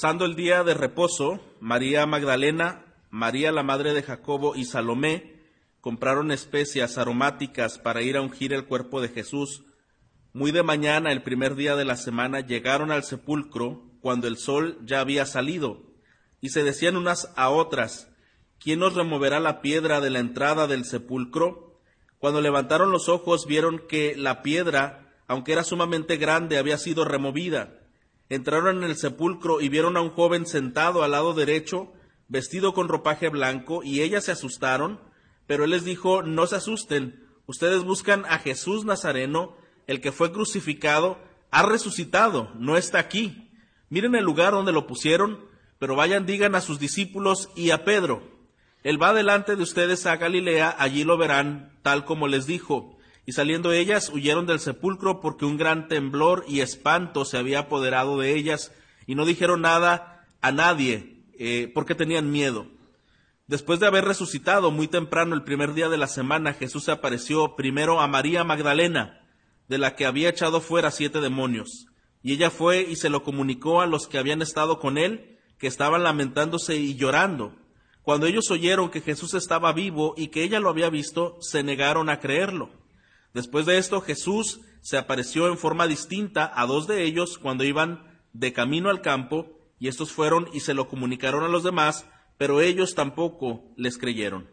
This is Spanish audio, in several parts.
Pasando el día de reposo, María Magdalena, María la madre de Jacobo y Salomé compraron especias aromáticas para ir a ungir el cuerpo de Jesús. Muy de mañana, el primer día de la semana, llegaron al sepulcro cuando el sol ya había salido, y se decían unas a otras, ¿quién nos removerá la piedra de la entrada del sepulcro? Cuando levantaron los ojos vieron que la piedra, aunque era sumamente grande, había sido removida. Entraron en el sepulcro y vieron a un joven sentado al lado derecho, vestido con ropaje blanco, y ellas se asustaron, pero él les dijo, no se asusten, ustedes buscan a Jesús Nazareno, el que fue crucificado, ha resucitado, no está aquí. Miren el lugar donde lo pusieron, pero vayan, digan a sus discípulos y a Pedro, él va delante de ustedes a Galilea, allí lo verán, tal como les dijo. Y saliendo ellas, huyeron del sepulcro porque un gran temblor y espanto se había apoderado de ellas, y no dijeron nada a nadie, eh, porque tenían miedo. Después de haber resucitado muy temprano el primer día de la semana, Jesús se apareció primero a María Magdalena, de la que había echado fuera siete demonios. Y ella fue y se lo comunicó a los que habían estado con él, que estaban lamentándose y llorando. Cuando ellos oyeron que Jesús estaba vivo y que ella lo había visto, se negaron a creerlo. Después de esto, Jesús se apareció en forma distinta a dos de ellos cuando iban de camino al campo, y estos fueron y se lo comunicaron a los demás, pero ellos tampoco les creyeron.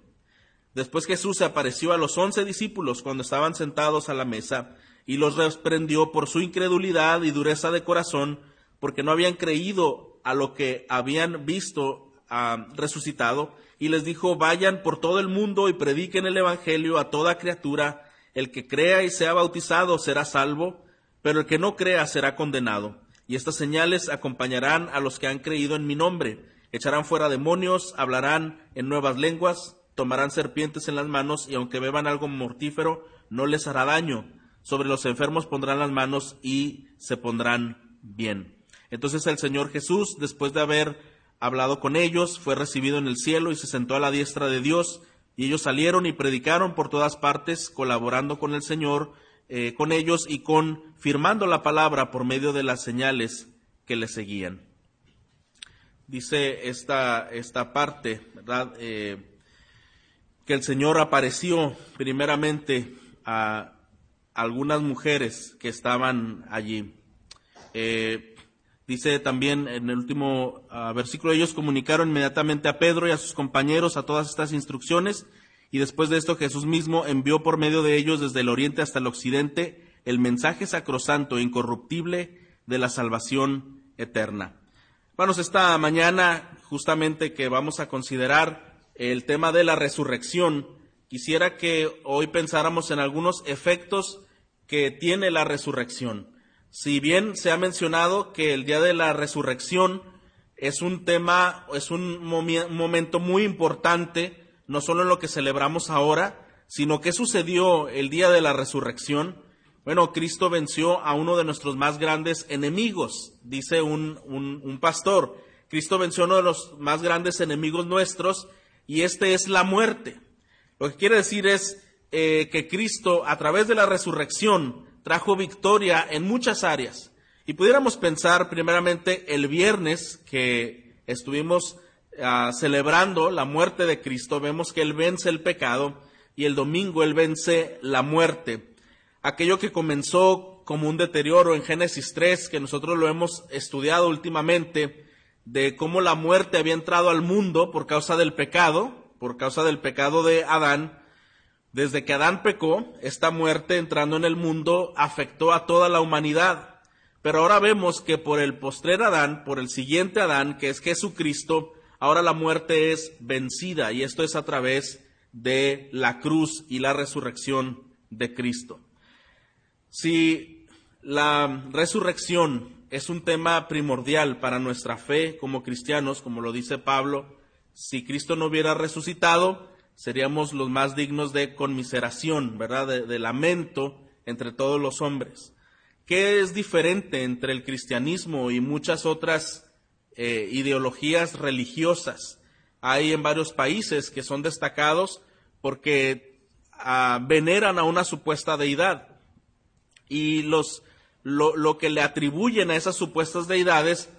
Después Jesús se apareció a los once discípulos cuando estaban sentados a la mesa, y los reprendió por su incredulidad y dureza de corazón, porque no habían creído a lo que habían visto ah, resucitado, y les dijo, vayan por todo el mundo y prediquen el Evangelio a toda criatura, el que crea y sea bautizado será salvo, pero el que no crea será condenado. Y estas señales acompañarán a los que han creído en mi nombre. Echarán fuera demonios, hablarán en nuevas lenguas, tomarán serpientes en las manos y aunque beban algo mortífero, no les hará daño. Sobre los enfermos pondrán las manos y se pondrán bien. Entonces el Señor Jesús, después de haber hablado con ellos, fue recibido en el cielo y se sentó a la diestra de Dios. Y ellos salieron y predicaron por todas partes, colaborando con el Señor eh, con ellos y confirmando la palabra por medio de las señales que le seguían. Dice esta, esta parte, ¿verdad? Eh, que el Señor apareció primeramente a algunas mujeres que estaban allí. Eh, dice también en el último uh, versículo, ellos comunicaron inmediatamente a Pedro y a sus compañeros a todas estas instrucciones y después de esto Jesús mismo envió por medio de ellos desde el oriente hasta el occidente el mensaje sacrosanto e incorruptible de la salvación eterna. Hermanos, esta mañana justamente que vamos a considerar el tema de la resurrección, quisiera que hoy pensáramos en algunos efectos que tiene la resurrección. Si bien se ha mencionado que el día de la resurrección es un tema, es un momento muy importante, no solo en lo que celebramos ahora, sino qué sucedió el día de la resurrección. Bueno, Cristo venció a uno de nuestros más grandes enemigos, dice un, un, pastor. Cristo venció a uno de los más grandes enemigos nuestros y este es la muerte. Lo que quiere decir es eh, que Cristo a través de la resurrección trajo victoria en muchas áreas. Y pudiéramos pensar primeramente el viernes que estuvimos Ah, celebrando la muerte de Cristo, vemos que Él vence el pecado y el domingo Él vence la muerte. Aquello que comenzó como un deterioro en Génesis 3, que nosotros lo hemos estudiado últimamente, de cómo la muerte había entrado al mundo por causa del pecado, por causa del pecado de Adán. Desde que Adán pecó, esta muerte entrando en el mundo afectó a toda la humanidad. Pero ahora vemos que por el postrer Adán, por el siguiente Adán, que es Jesucristo, Ahora la muerte es vencida y esto es a través de la cruz y la resurrección de Cristo. Si la resurrección es un tema primordial para nuestra fe como cristianos, como lo dice Pablo, si Cristo no hubiera resucitado, seríamos los más dignos de conmiseración, ¿verdad? De, lamento entre todos los hombres. ¿Qué es diferente entre el cristianismo y muchas otras eh, ideologías religiosas. Hay en varios países que son destacados porque ah, veneran a una supuesta deidad. Y los, lo, lo, que le atribuyen a esas supuestas deidades,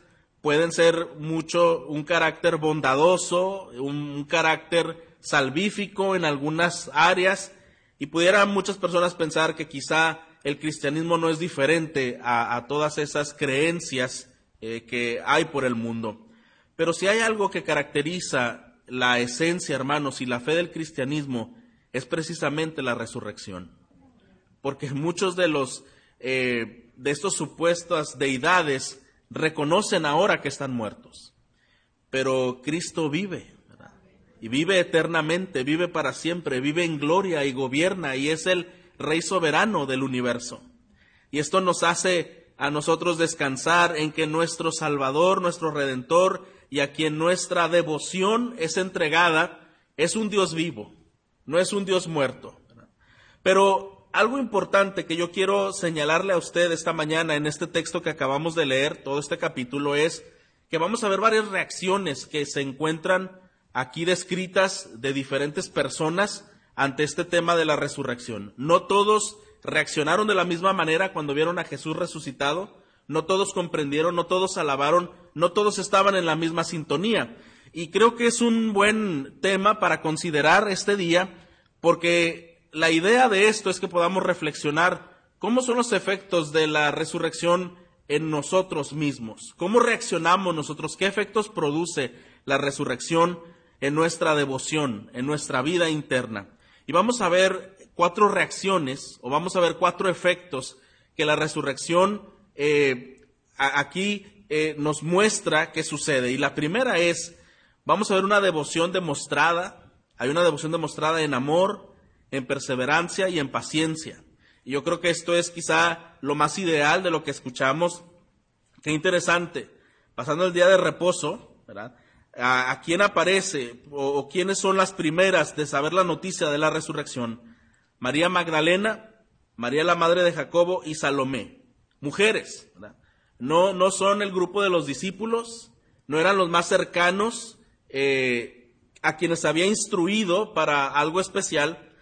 pueden ser mucho un carácter bondadoso, un, carácter salvífico en algunas áreas, y pudieran muchas personas pensar que quizá el cristianismo no es diferente a, todas esas creencias eh, que hay por el mundo. Pero si hay algo que caracteriza la esencia, hermanos, y la fe del cristianismo, es precisamente la resurrección. Porque muchos de los eh, de estos supuestas deidades reconocen ahora que están muertos. Pero Cristo vive, y vive eternamente, vive para siempre, vive en gloria y gobierna y es el Rey soberano del universo. Y esto nos hace a nosotros descansar en que nuestro Salvador, nuestro Redentor y a quien nuestra devoción es entregada, es un Dios vivo, no es un Dios muerto. Pero algo importante que yo quiero señalarle a usted esta mañana en este texto que acabamos de leer, todo este capítulo, es que vamos a ver varias reacciones que se encuentran aquí descritas de diferentes personas ante este tema de la resurrección. No todos reaccionaron de la misma manera cuando vieron a Jesús resucitado, no todos comprendieron, no todos alabaron, no todos estaban en la misma sintonía. Y creo que es un buen tema para considerar este día, porque la idea de esto es que podamos reflexionar cómo son los efectos de la resurrección en nosotros mismos, cómo reaccionamos nosotros, qué efectos produce la resurrección en nuestra devoción, en nuestra vida interna. Y vamos a ver cuatro reacciones, o vamos a ver cuatro efectos que la resurrección eh, aquí eh, nos muestra que sucede. Y la primera es, vamos a ver una devoción demostrada, hay una devoción demostrada en amor, en perseverancia y en paciencia. Y yo creo que esto es quizá lo más ideal de lo que escuchamos. Qué interesante. Pasando el día de reposo, ¿verdad? A, quién aparece o, quiénes son las primeras de saber la noticia de la resurrección. María Magdalena, María la madre de Jacobo y Salomé. Mujeres, No, no son el grupo de los discípulos, no eran los más cercanos eh, a quienes había instruido para algo especial.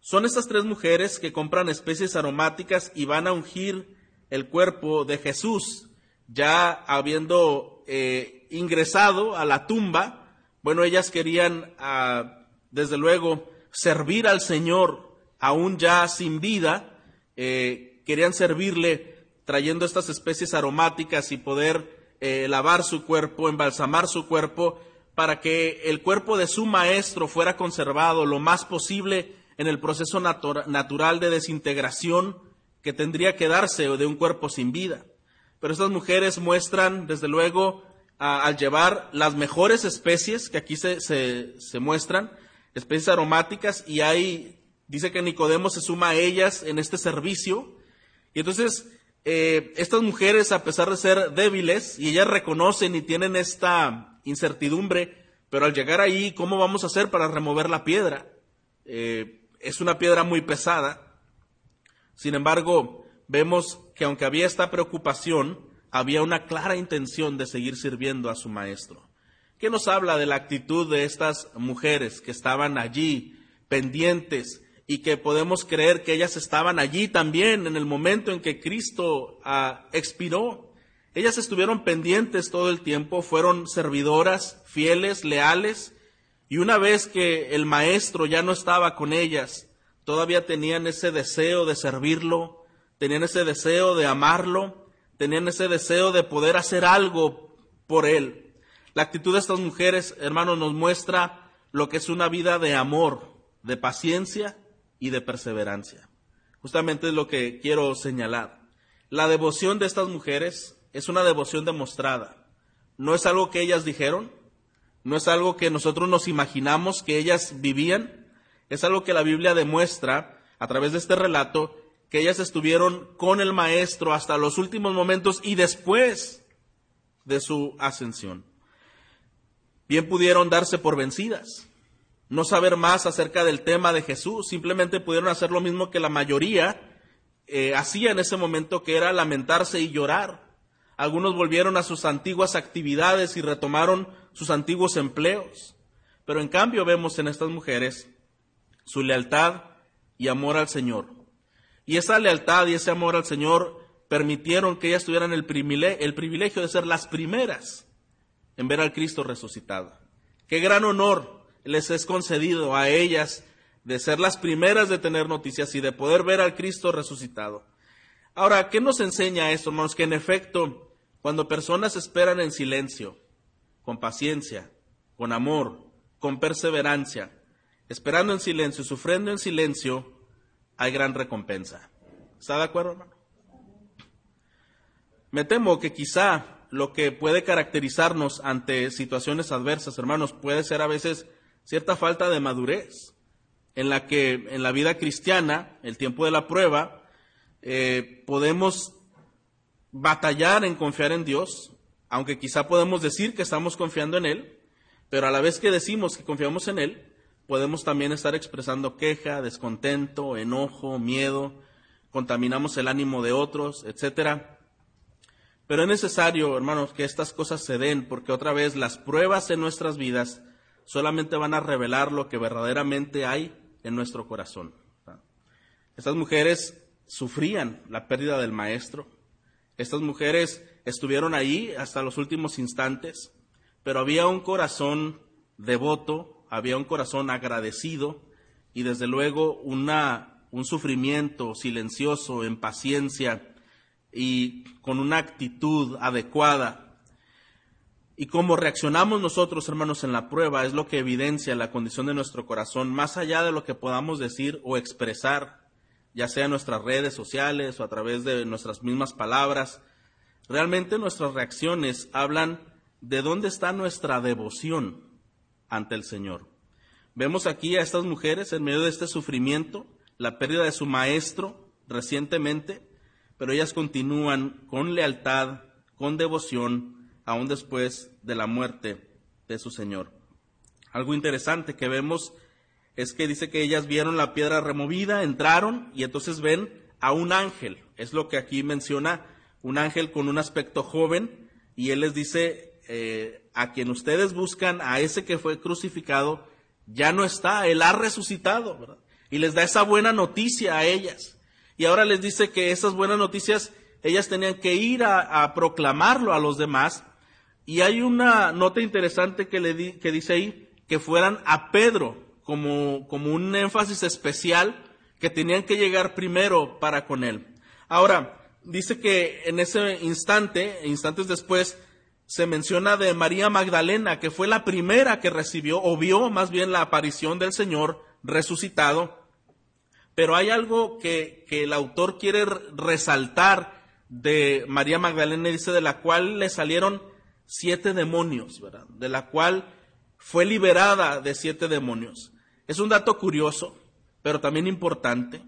Son estas tres mujeres que compran especies aromáticas y van a ungir el cuerpo de Jesús, ya habiendo eh, ingresado a la tumba, bueno, ellas querían, ah, desde luego, servir al Señor, aún ya sin vida, eh, querían servirle trayendo estas especies aromáticas y poder eh, lavar su cuerpo, embalsamar su cuerpo, para que el cuerpo de su maestro fuera conservado lo más posible en el proceso natural de desintegración que tendría que darse de un cuerpo sin vida. Pero estas mujeres muestran, desde luego, al llevar las mejores especies que aquí se, se, muestran, especies aromáticas, y ahí dice que Nicodemo se suma a ellas en este servicio. Y entonces, eh, estas mujeres, a pesar de ser débiles, y ellas reconocen y tienen esta incertidumbre, pero al llegar ahí, ¿cómo vamos a hacer para remover la piedra? Eh, es una piedra muy pesada. Sin embargo, vemos que aunque había esta preocupación, había una clara intención de seguir sirviendo a su maestro. ¿Qué nos habla de la actitud de estas mujeres que estaban allí, pendientes, y que podemos creer que ellas estaban allí también en el momento en que Cristo ah, expiró? Ellas estuvieron pendientes todo el tiempo, fueron servidoras, fieles, leales, y una vez que el maestro ya no estaba con ellas, todavía tenían ese deseo de servirlo, tenían ese deseo de amarlo, tenían ese deseo de poder hacer algo por Él. La actitud de estas mujeres, hermanos, nos muestra lo que es una vida de amor, de paciencia y de perseverancia. Justamente es lo que quiero señalar. La devoción de estas mujeres es una devoción demostrada. No es algo que ellas dijeron, no es algo que nosotros nos imaginamos que ellas vivían, es algo que la Biblia demuestra a través de este relato que ellas estuvieron con el Maestro hasta los últimos momentos y después de su ascensión. Bien pudieron darse por vencidas, no saber más acerca del tema de Jesús, simplemente pudieron hacer lo mismo que la mayoría eh, hacía en ese momento, que era lamentarse y llorar. Algunos volvieron a sus antiguas actividades y retomaron sus antiguos empleos. Pero en cambio vemos en estas mujeres su lealtad y amor al Señor y esa lealtad y ese amor al Señor permitieron que ellas tuvieran el privilegio, el privilegio de ser las primeras en ver al Cristo resucitado. Qué gran honor les es concedido a ellas de ser las primeras de tener noticias y de poder ver al Cristo resucitado. Ahora, ¿qué nos enseña esto, hermanos? Que en efecto, cuando personas esperan en silencio, con paciencia, con amor, con perseverancia, esperando en silencio, sufriendo en silencio, hay gran recompensa. ¿Está de acuerdo, hermano? Me temo que quizá lo que puede caracterizarnos ante situaciones adversas, hermanos, puede ser a veces cierta falta de madurez, en la que en la vida cristiana, el tiempo de la prueba, eh, podemos batallar en confiar en Dios, aunque quizá podemos decir que estamos confiando en Él, pero a la vez que decimos que confiamos en Él, podemos también estar expresando queja, descontento, enojo, miedo, contaminamos el ánimo de otros, etcétera. Pero es necesario, hermanos, que estas cosas se den, porque otra vez las pruebas en nuestras vidas solamente van a revelar lo que verdaderamente hay en nuestro corazón. Estas mujeres sufrían la pérdida del maestro. Estas mujeres estuvieron ahí hasta los últimos instantes, pero había un corazón devoto, había un corazón agradecido y desde luego una, un sufrimiento silencioso, en paciencia y con una actitud adecuada. Y cómo reaccionamos nosotros, hermanos, en la prueba es lo que evidencia la condición de nuestro corazón, más allá de lo que podamos decir o expresar ya sea en nuestras redes sociales o a través de nuestras mismas palabras. Realmente nuestras reacciones hablan de dónde está nuestra devoción ante el Señor. Vemos aquí a estas mujeres en medio de este sufrimiento, la pérdida de su maestro recientemente, pero ellas continúan con lealtad, con devoción, aún después de la muerte de su Señor. Algo interesante que vemos es que dice que ellas vieron la piedra removida, entraron y entonces ven a un ángel. Es lo que aquí menciona, un ángel con un aspecto joven y él les dice, eh, a quien ustedes buscan, a ese que fue crucificado, ya no está, él ha resucitado, Y les da esa buena noticia a ellas. Y ahora les dice que esas buenas noticias ellas tenían que ir a, proclamarlo a los demás. Y hay una nota interesante que, le que dice ahí, que fueran a Pedro, como, como un énfasis especial que tenían que llegar primero para con él. Ahora, dice que en ese instante, instantes después, se menciona de María Magdalena, que fue la primera que recibió o vio más bien la aparición del Señor resucitado. Pero hay algo que, que el autor quiere resaltar de María Magdalena, dice, de la cual le salieron siete demonios, ¿verdad? De la cual fue liberada de siete demonios. Es un dato curioso, pero también importante,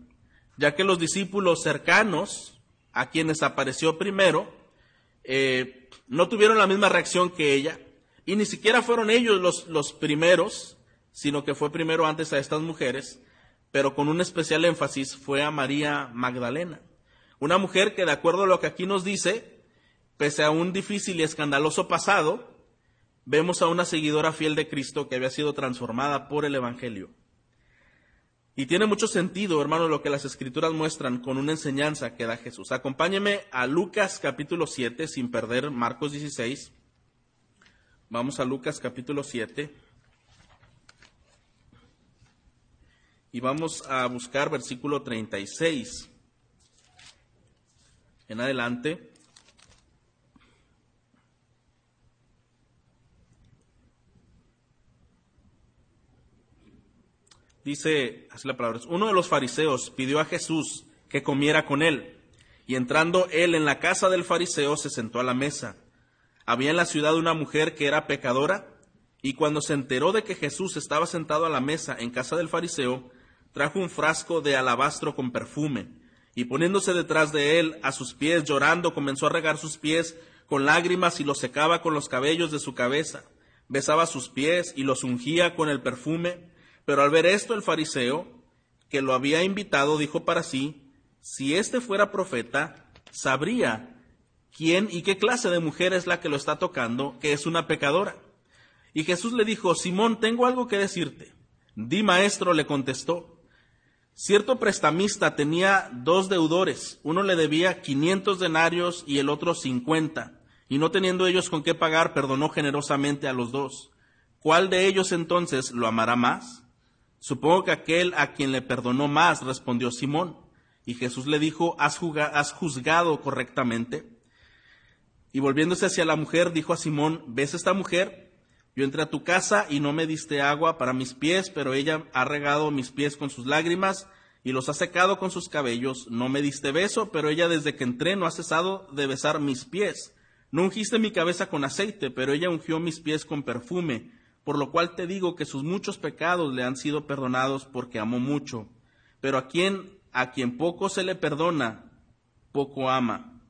ya que los discípulos cercanos a quienes apareció primero eh, no tuvieron la misma reacción que ella, y ni siquiera fueron ellos los, los primeros, sino que fue primero antes a estas mujeres, pero con un especial énfasis fue a María Magdalena, una mujer que de acuerdo a lo que aquí nos dice, pese a un difícil y escandaloso pasado, vemos a una seguidora fiel de Cristo que había sido transformada por el Evangelio. Y tiene mucho sentido, hermano, lo que las escrituras muestran con una enseñanza que da Jesús. Acompáñeme a Lucas capítulo 7 sin perder Marcos 16. Vamos a Lucas capítulo 7. Y vamos a buscar versículo 36 en adelante. Dice así la palabra, uno de los fariseos pidió a Jesús que comiera con él, y entrando él en la casa del fariseo se sentó a la mesa. Había en la ciudad una mujer que era pecadora, y cuando se enteró de que Jesús estaba sentado a la mesa en casa del fariseo, trajo un frasco de alabastro con perfume, y poniéndose detrás de él, a sus pies, llorando, comenzó a regar sus pies con lágrimas y los secaba con los cabellos de su cabeza, besaba sus pies y los ungía con el perfume, pero al ver esto el fariseo, que lo había invitado, dijo para sí, si éste fuera profeta, sabría quién y qué clase de mujer es la que lo está tocando, que es una pecadora. Y Jesús le dijo, Simón, tengo algo que decirte. Di maestro, le contestó. Cierto prestamista tenía dos deudores, uno le debía 500 denarios y el otro 50, y no teniendo ellos con qué pagar, perdonó generosamente a los dos. ¿Cuál de ellos entonces lo amará más? Supongo que aquel a quien le perdonó más, respondió Simón. Y Jesús le dijo, ¿has, juzgado correctamente? Y volviéndose hacia la mujer, dijo a Simón, ¿ves esta mujer? Yo entré a tu casa y no me diste agua para mis pies, pero ella ha regado mis pies con sus lágrimas y los ha secado con sus cabellos. No me diste beso, pero ella desde que entré no ha cesado de besar mis pies. No ungiste mi cabeza con aceite, pero ella ungió mis pies con perfume, por lo cual te digo que sus muchos pecados le han sido perdonados porque amó mucho. Pero a quien a quien poco se le perdona, poco ama.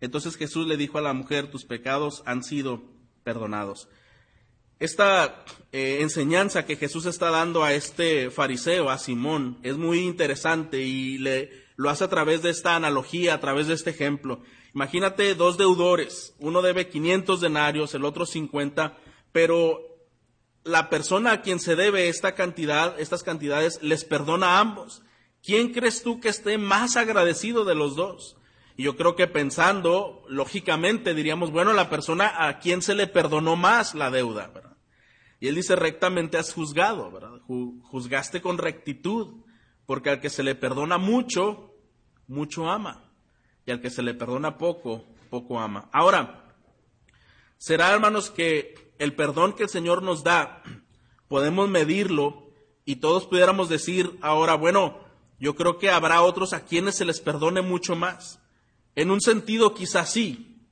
Entonces Jesús le dijo a la mujer, tus pecados han sido perdonados. Esta eh, enseñanza que Jesús está dando a este fariseo, a Simón, es muy interesante y le, lo hace a través de esta analogía, a través de este ejemplo. Imagínate dos deudores, uno debe 500 denarios, el otro 50, pero la persona a quien se debe esta cantidad, estas cantidades, les perdona a ambos. ¿Quién crees tú que esté más agradecido de los dos? Y yo creo que pensando, lógicamente diríamos, bueno, la persona a quien se le perdonó más la deuda. Y él dice, rectamente has juzgado, ¿verdad? Juzgaste con rectitud, porque al que se le perdona mucho, mucho ama. Y al que se le perdona poco, poco ama. Ahora, será, hermanos, que el perdón que el Señor nos da, podemos medirlo y todos pudiéramos decir ahora, bueno, yo creo que habrá otros a quienes se les perdone mucho más. En un sentido quizás sí,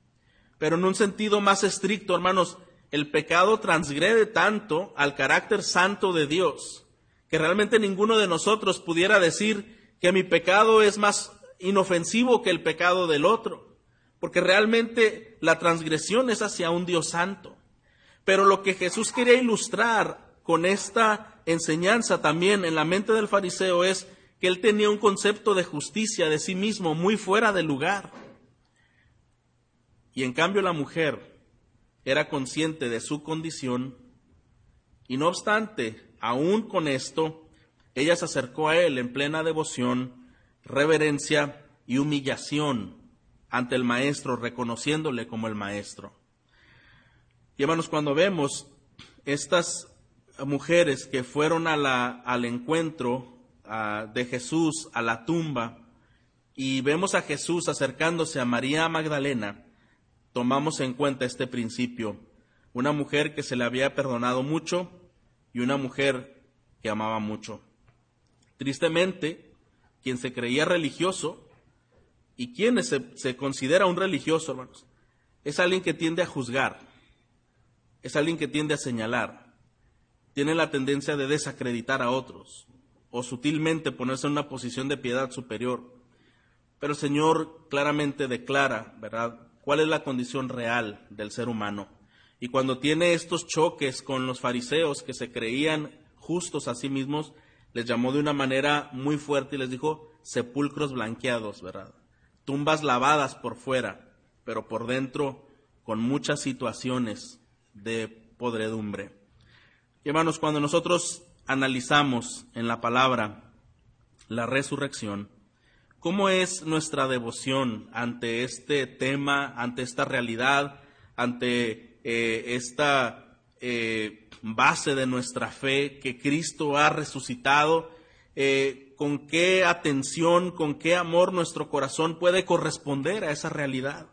pero en un sentido más estricto, hermanos, el pecado transgrede tanto al carácter santo de Dios que realmente ninguno de nosotros pudiera decir que mi pecado es más inofensivo que el pecado del otro, porque realmente la transgresión es hacia un Dios santo. Pero lo que Jesús quería ilustrar con esta enseñanza también en la mente del fariseo es que él tenía un concepto de justicia de sí mismo muy fuera de lugar. Y en cambio la mujer era consciente de su condición y no obstante, aún con esto, ella se acercó a él en plena devoción, reverencia y humillación ante el maestro, reconociéndole como el maestro. Y hermanos, cuando vemos estas mujeres que fueron al encuentro de Jesús a la tumba y vemos a Jesús acercándose a María Magdalena, tomamos en cuenta este principio. Una mujer que se le había perdonado mucho y una mujer que amaba mucho. Tristemente, quien se creía religioso y quien se, se considera un religioso, hermanos, es alguien que tiende a juzgar, es alguien que tiende a señalar, tiene la tendencia de desacreditar a otros, o sutilmente ponerse en una posición de piedad superior. Pero el Señor claramente declara, ¿verdad?, cuál es la condición real del ser humano. Y cuando tiene estos choques con los fariseos que se creían justos a sí mismos, les llamó de una manera muy fuerte y les dijo sepulcros blanqueados, ¿verdad? Tumbas lavadas por fuera, pero por dentro con muchas situaciones de podredumbre. Hermanos, cuando nosotros analizamos en la palabra la resurrección, ¿cómo es nuestra devoción ante este tema, ante esta realidad, ante eh, esta eh, base de nuestra fe que Cristo ha resucitado? Eh, ¿Con qué atención, con qué amor nuestro corazón puede corresponder a esa realidad?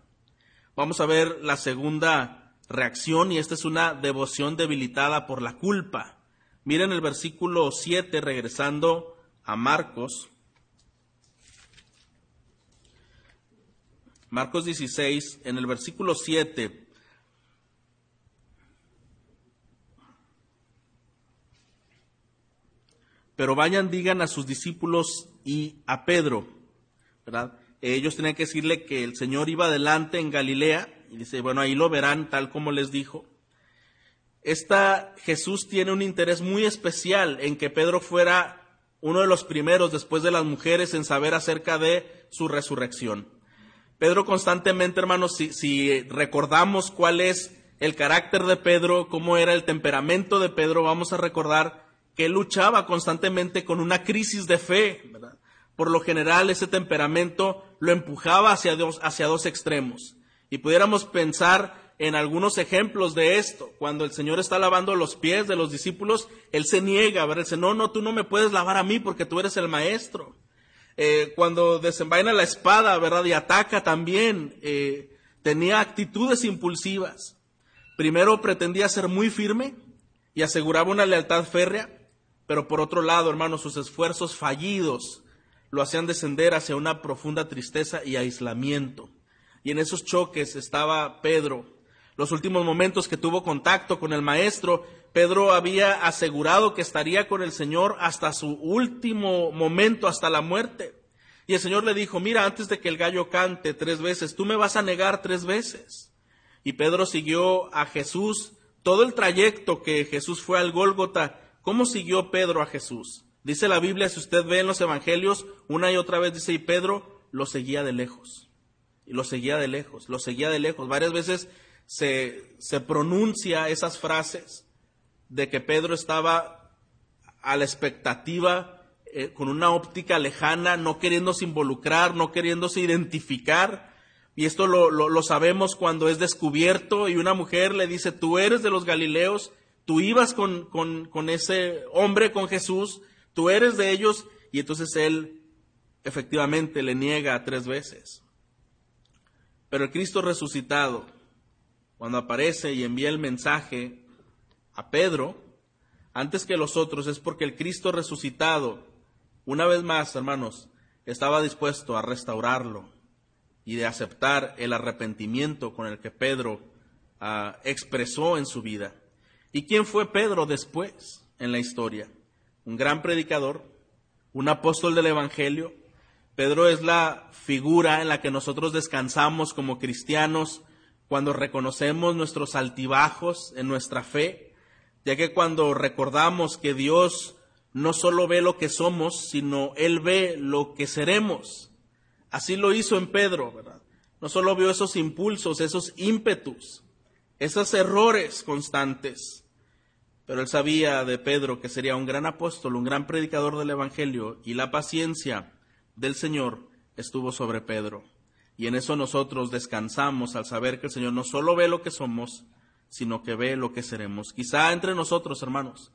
Vamos a ver la segunda reacción y esta es una devoción debilitada por la culpa. Miren el versículo 7, regresando a Marcos. Marcos 16, en el versículo 7. Pero vayan, digan a sus discípulos y a Pedro, ¿verdad? Ellos tenían que decirle que el Señor iba adelante en Galilea, y dice, bueno, ahí lo verán tal como les dijo. Esta Jesús tiene un interés muy especial en que Pedro fuera uno de los primeros después de las mujeres en saber acerca de su resurrección. Pedro constantemente, hermanos, si, si, recordamos cuál es el carácter de Pedro, cómo era el temperamento de Pedro, vamos a recordar que luchaba constantemente con una crisis de fe. Por lo general, ese temperamento lo empujaba hacia dos, hacia dos extremos. Y pudiéramos pensar en algunos ejemplos de esto. Cuando el Señor está lavando los pies de los discípulos, Él se niega, ¿verdad? Dice, no, no, tú no me puedes lavar a mí porque tú eres el maestro. Eh, cuando desenvaina la espada, ¿verdad? Y ataca también, eh, tenía actitudes impulsivas. Primero pretendía ser muy firme y aseguraba una lealtad férrea, pero por otro lado, hermanos, sus esfuerzos fallidos lo hacían descender hacia una profunda tristeza y aislamiento. Y en esos choques estaba Pedro. Los últimos momentos que tuvo contacto con el Maestro, Pedro había asegurado que estaría con el Señor hasta su último momento, hasta la muerte. Y el Señor le dijo, mira, antes de que el gallo cante tres veces, tú me vas a negar tres veces. Y Pedro siguió a Jesús todo el trayecto que Jesús fue al Gólgota. ¿Cómo siguió Pedro a Jesús? Dice la Biblia, si usted ve en los evangelios, una y otra vez dice, y Pedro lo seguía de lejos. Y lo seguía de lejos, lo seguía de lejos. Varias veces se, se pronuncia esas frases de que Pedro estaba a la expectativa, eh, con una óptica lejana, no queriéndose involucrar, no queriéndose identificar y esto lo, sabemos cuando es descubierto y una mujer le dice, tú eres de los Galileos, tú ibas con, con ese hombre, con Jesús, tú eres de ellos, y entonces él efectivamente le niega tres veces. Pero el Cristo resucitado, cuando aparece y envía el mensaje a Pedro, antes que los otros, es porque el Cristo resucitado, una vez más, hermanos, estaba dispuesto a restaurarlo, y de aceptar el arrepentimiento con el que Pedro ah, expresó en su vida. ¿Y quién fue Pedro después en la historia? Un gran predicador, un apóstol del Evangelio. Pedro es la figura en la que nosotros descansamos como cristianos cuando reconocemos nuestros altibajos en nuestra fe, ya que cuando recordamos que Dios no solo ve lo que somos, sino Él ve lo que seremos. Así lo hizo en Pedro, ¿verdad? No solo vio esos impulsos, esos ímpetus, esos errores constantes, pero él sabía de Pedro que sería un gran apóstol, un gran predicador del Evangelio, y la paciencia del Señor estuvo sobre Pedro. Y en eso nosotros descansamos al saber que el Señor no solo ve lo que somos, sino que ve lo que seremos. Quizá entre nosotros, hermanos,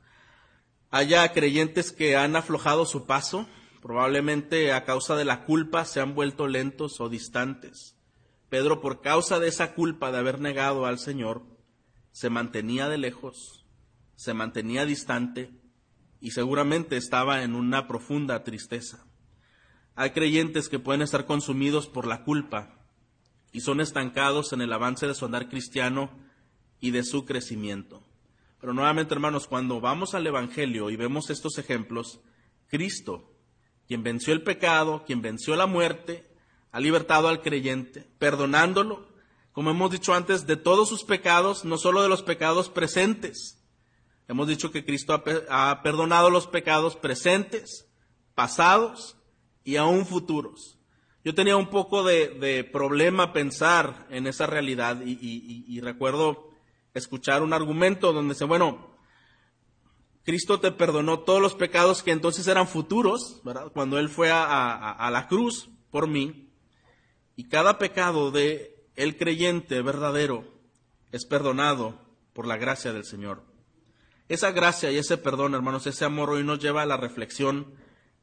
haya creyentes que han aflojado su paso, Probablemente a causa de la culpa se han vuelto lentos o distantes. Pedro, por causa de esa culpa de haber negado al Señor, se mantenía de lejos, se mantenía distante y seguramente estaba en una profunda tristeza. Hay creyentes que pueden estar consumidos por la culpa y son estancados en el avance de su andar cristiano y de su crecimiento. Pero nuevamente, hermanos, cuando vamos al Evangelio y vemos estos ejemplos, Cristo quien venció el pecado, quien venció la muerte, ha libertado al creyente, perdonándolo, como hemos dicho antes, de todos sus pecados, no solo de los pecados presentes. Hemos dicho que Cristo ha, perdonado los pecados presentes, pasados y aún futuros. Yo tenía un poco de, problema pensar en esa realidad y, recuerdo escuchar un argumento donde dice, bueno, Cristo te perdonó todos los pecados que entonces eran futuros, ¿verdad? Cuando Él fue a, la cruz por mí. Y cada pecado de el creyente verdadero es perdonado por la gracia del Señor. Esa gracia y ese perdón, hermanos, ese amor hoy nos lleva a la reflexión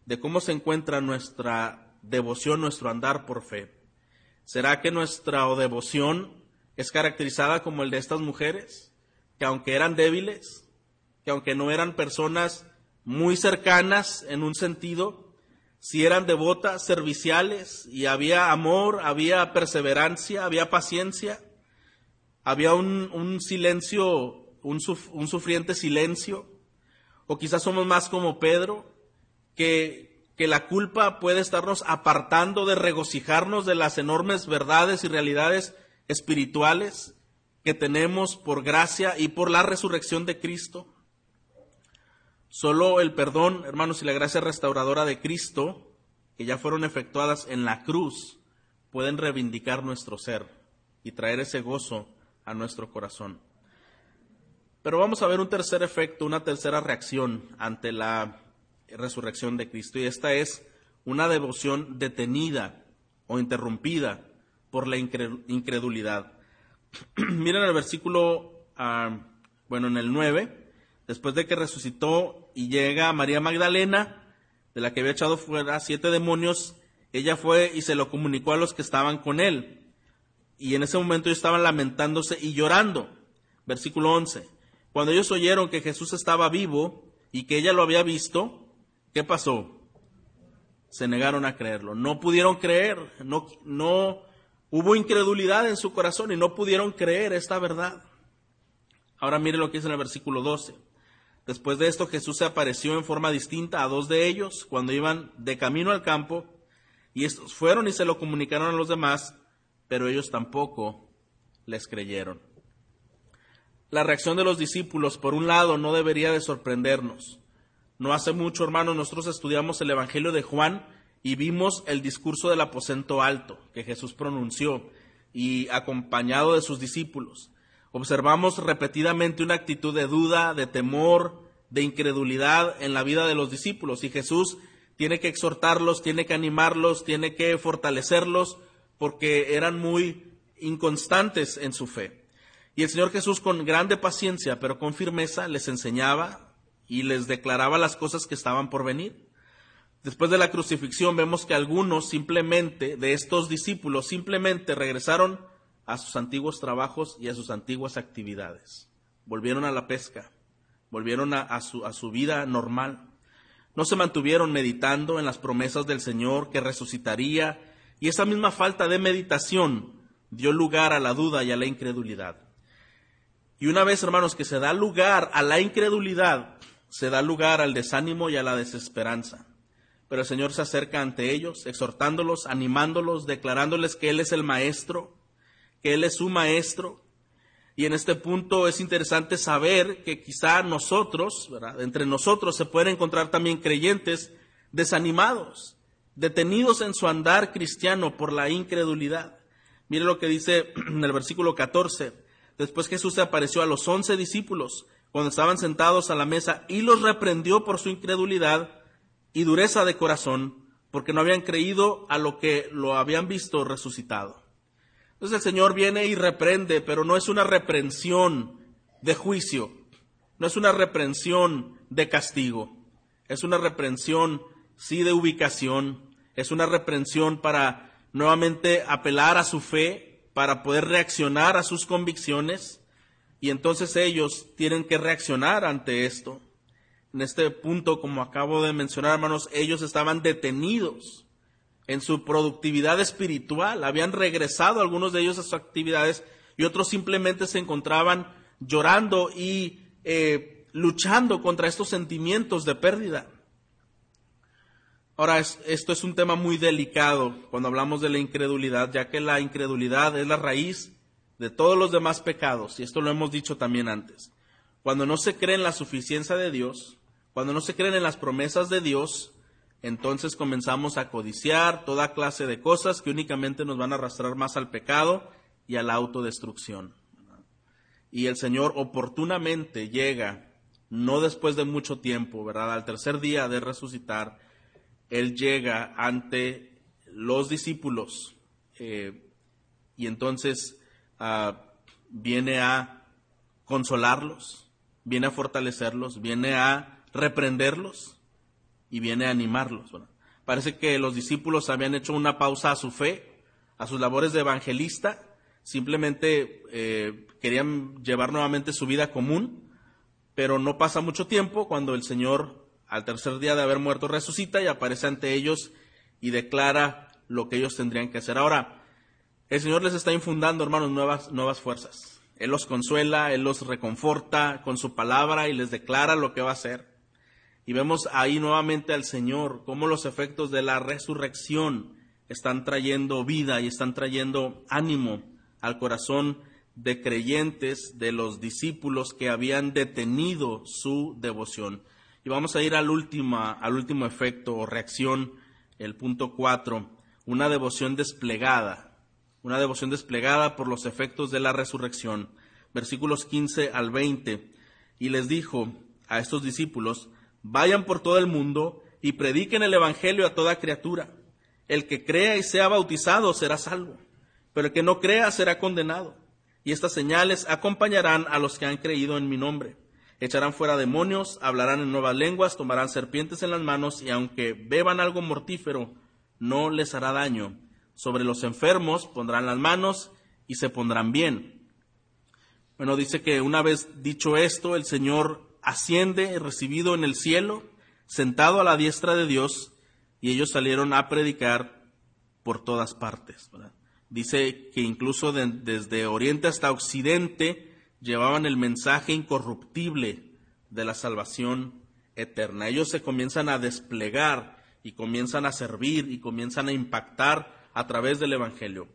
de cómo se encuentra nuestra devoción, nuestro andar por fe. ¿Será que nuestra devoción es caracterizada como el de estas mujeres, que aunque eran débiles, que aunque no eran personas muy cercanas en un sentido, si eran devotas, serviciales, y había amor, había perseverancia, había paciencia, había un, silencio, un, un sufriente silencio, o quizás somos más como Pedro, que, que la culpa puede estarnos apartando de regocijarnos de las enormes verdades y realidades espirituales que tenemos por gracia y por la resurrección de Cristo. Solo el perdón, hermanos, y la gracia restauradora de Cristo, que ya fueron efectuadas en la cruz, pueden reivindicar nuestro ser y traer ese gozo a nuestro corazón. Pero vamos a ver un tercer efecto, una tercera reacción ante la resurrección de Cristo. Y esta es una devoción detenida o interrumpida por la incredulidad. Miren el versículo, ah, bueno, en el 9, después de que resucitó y llega María Magdalena, de la que había echado fuera siete demonios, ella fue y se lo comunicó a los que estaban con él. Y en ese momento ellos estaban lamentándose y llorando. Versículo 11. Cuando ellos oyeron que Jesús estaba vivo y que ella lo había visto, ¿qué pasó? Se negaron a creerlo. No pudieron creer, no, no hubo incredulidad en su corazón y no pudieron creer esta verdad. Ahora mire lo que dice en el versículo 12. Después de esto Jesús se apareció en forma distinta a dos de ellos cuando iban de camino al campo y estos fueron y se lo comunicaron a los demás, pero ellos tampoco les creyeron. La reacción de los discípulos, por un lado, no debería de sorprendernos. No hace mucho, hermanos, nosotros estudiamos el Evangelio de Juan y vimos el discurso del aposento alto que Jesús pronunció y acompañado de sus discípulos. Observamos repetidamente una actitud de duda, de temor, de incredulidad en la vida de los discípulos y Jesús tiene que exhortarlos, tiene que animarlos, tiene que fortalecerlos porque eran muy inconstantes en su fe. Y el Señor Jesús con grande paciencia, pero con firmeza, les enseñaba y les declaraba las cosas que estaban por venir. Después de la crucifixión vemos que algunos simplemente, de estos discípulos, simplemente regresaron a sus antiguos trabajos y a sus antiguas actividades. Volvieron a la pesca, volvieron a, su, a su vida normal. No se mantuvieron meditando en las promesas del Señor que resucitaría y esa misma falta de meditación dio lugar a la duda y a la incredulidad. Y una vez, hermanos, que se da lugar a la incredulidad, se da lugar al desánimo y a la desesperanza. Pero el Señor se acerca ante ellos, exhortándolos, animándolos, declarándoles que Él es el Maestro, que Él es su Maestro. Y en este punto es interesante saber que quizá nosotros, entre nosotros se pueden encontrar también creyentes desanimados, detenidos en su andar cristiano por la incredulidad. Mire lo que dice en el versículo 14 Después Jesús se apareció a los once discípulos cuando estaban sentados a la mesa y los reprendió por su incredulidad y dureza de corazón, porque no habían creído a lo que lo habían visto resucitado. Entonces el Señor viene y reprende, pero no es una reprensión de juicio, no es una reprensión de castigo, es una reprensión sí de ubicación, es una reprensión para nuevamente apelar a su fe para poder reaccionar a sus convicciones y entonces ellos tienen que reaccionar ante esto. En este punto, como acabo de mencionar, hermanos, ellos estaban detenidos en su productividad espiritual, habían regresado algunos de ellos a sus actividades y otros simplemente se encontraban llorando y eh, luchando contra estos sentimientos de pérdida. Ahora, esto es un tema muy delicado cuando hablamos de la incredulidad, ya que la incredulidad es la raíz de todos los demás pecados, y esto lo hemos dicho también antes. Cuando no se cree en la suficiencia de Dios, cuando no se creen en las promesas de Dios, entonces comenzamos a codiciar toda clase de cosas que únicamente nos van a arrastrar más al pecado y a la autodestrucción. Y el Señor oportunamente llega, no después de mucho tiempo, ¿verdad? Al tercer día de resucitar, él llega ante los discípulos eh, y entonces ah, viene a consolarlos, viene a fortalecerlos, viene a reprenderlos y viene a animarlos. parece que los discípulos habían hecho una pausa a su fe, a sus labores de evangelista, simplemente eh, querían llevar nuevamente su vida común, pero no pasa mucho tiempo cuando el Señor al tercer día de haber muerto resucita y aparece ante ellos y declara lo que ellos tendrían que hacer. Ahora, el Señor les está infundando, hermanos, nuevas, nuevas fuerzas. Él los consuela, Él los reconforta con su palabra y les declara lo que va a hacer. Y vemos ahí nuevamente al Señor, cómo los efectos de la resurrección están trayendo vida y están trayendo ánimo al corazón de creyentes, de los discípulos que habían detenido su devoción. Y vamos a ir al, al último efecto o reacción, el punto 4, una devoción desplegada, una devoción desplegada por los efectos de la resurrección. Versículos 15 al 20. y les dijo a estos discípulos, vayan por todo el mundo y prediquen el Evangelio a toda criatura. El que crea y sea bautizado será salvo, pero el que no crea será condenado. Y estas señales acompañarán a los que han creído en mi nombre. Echarán fuera demonios, hablarán en nuevas lenguas, tomarán serpientes en las manos y aunque beban algo mortífero, no les hará daño. Sobre los enfermos pondrán las manos y se pondrán bien. Bueno, dice que una vez dicho esto, el Señor asciende, recibido en el cielo, sentado a la diestra de Dios, y ellos salieron a predicar por todas partes. Dice que incluso desde Oriente hasta Occidente llevaban el mensaje incorruptible de la salvación eterna. Ellos se comienzan a desplegar y comienzan a servir y comienzan a impactar a través del Evangelio.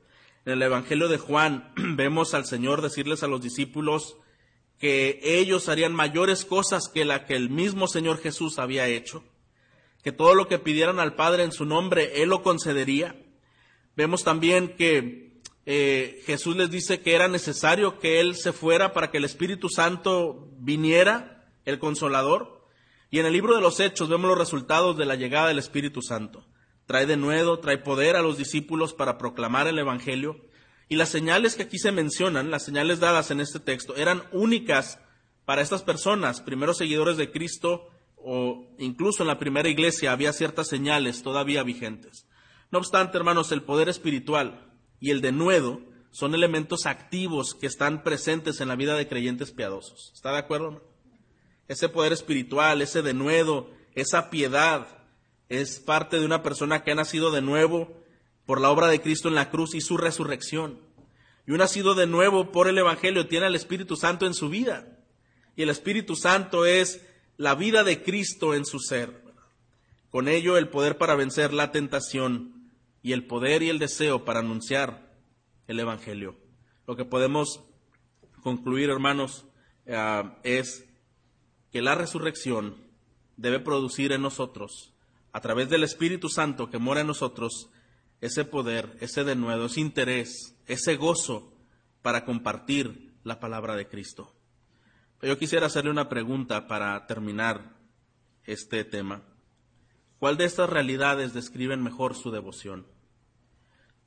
En el Evangelio de Juan vemos al Señor decirles a los discípulos que ellos harían mayores cosas que la que el mismo Señor Jesús había hecho, que todo lo que pidieran al Padre en su nombre, Él lo concedería. Vemos también que eh, Jesús les dice que era necesario que Él se fuera para que el Espíritu Santo viniera, el consolador. Y en el libro de los Hechos vemos los resultados de la llegada del Espíritu Santo. Trae de nuevo, trae poder a los discípulos para proclamar el Evangelio y las señales que aquí se mencionan, las señales dadas en este texto, eran únicas para estas personas, primeros seguidores de Cristo, o incluso en la primera iglesia había ciertas señales todavía vigentes. No obstante, hermanos, el poder espiritual y el denuedo son elementos activos que están presentes en la vida de creyentes piadosos. ¿Está de acuerdo? Ese poder espiritual, ese denuedo, esa piedad, es parte de una persona que ha nacido de nuevo por la obra de Cristo en la cruz y su resurrección. Y un nacido de nuevo por el Evangelio tiene al Espíritu Santo en su vida. Y el Espíritu Santo es la vida de Cristo en su ser. Con ello el poder para vencer la tentación y el poder y el deseo para anunciar el Evangelio. Lo que podemos concluir, hermanos, eh, es que la resurrección debe producir en nosotros, a través del Espíritu Santo que mora en nosotros, ese poder, ese denuedo, ese interés, ese gozo para compartir la palabra de Cristo. Yo quisiera hacerle una pregunta para terminar este tema. ¿Cuál de estas realidades describen mejor su devoción?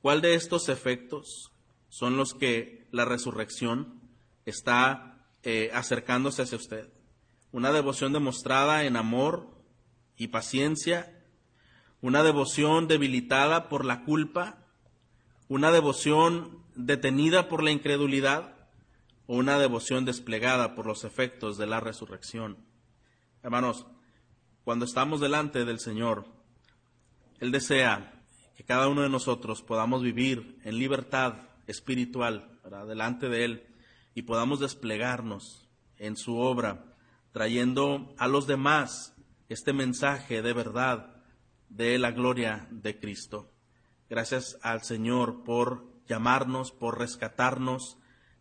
¿Cuál de estos efectos son los que la resurrección está eh, acercándose hacia usted? Una devoción demostrada en amor y paciencia una devoción debilitada por la culpa, una devoción detenida por la incredulidad o una devoción desplegada por los efectos de la resurrección. Hermanos, cuando estamos delante del Señor, Él desea que cada uno de nosotros podamos vivir en libertad espiritual delante de Él y podamos desplegarnos en su obra, trayendo a los demás este mensaje de verdad de la gloria de Cristo. Gracias al Señor por llamarnos, por rescatarnos.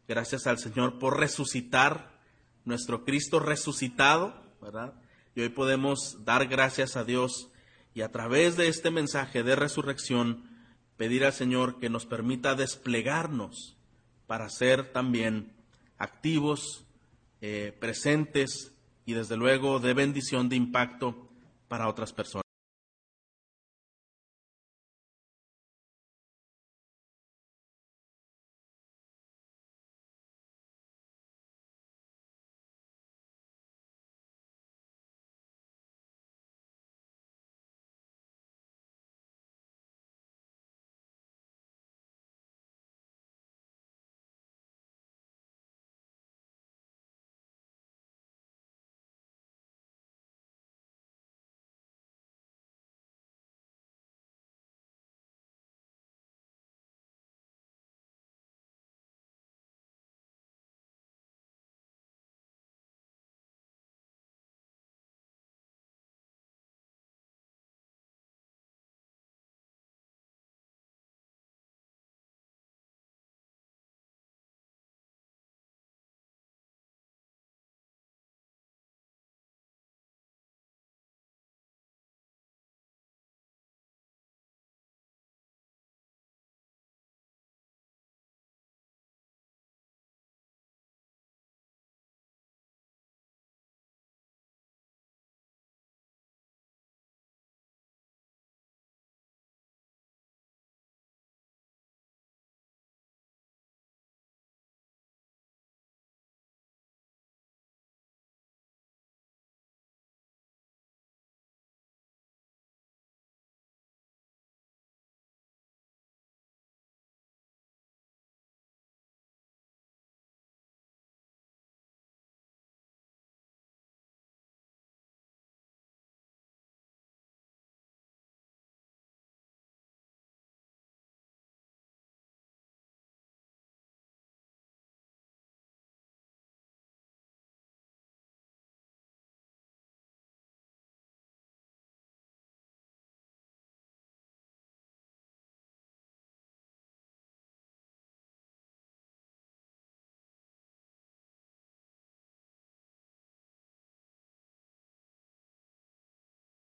Gracias al Señor por resucitar nuestro Cristo resucitado, ¿verdad? Y hoy podemos dar gracias a Dios y a través de este mensaje de resurrección pedir al Señor que nos permita desplegarnos para ser también activos, eh, presentes y desde luego de bendición, de impacto para otras personas.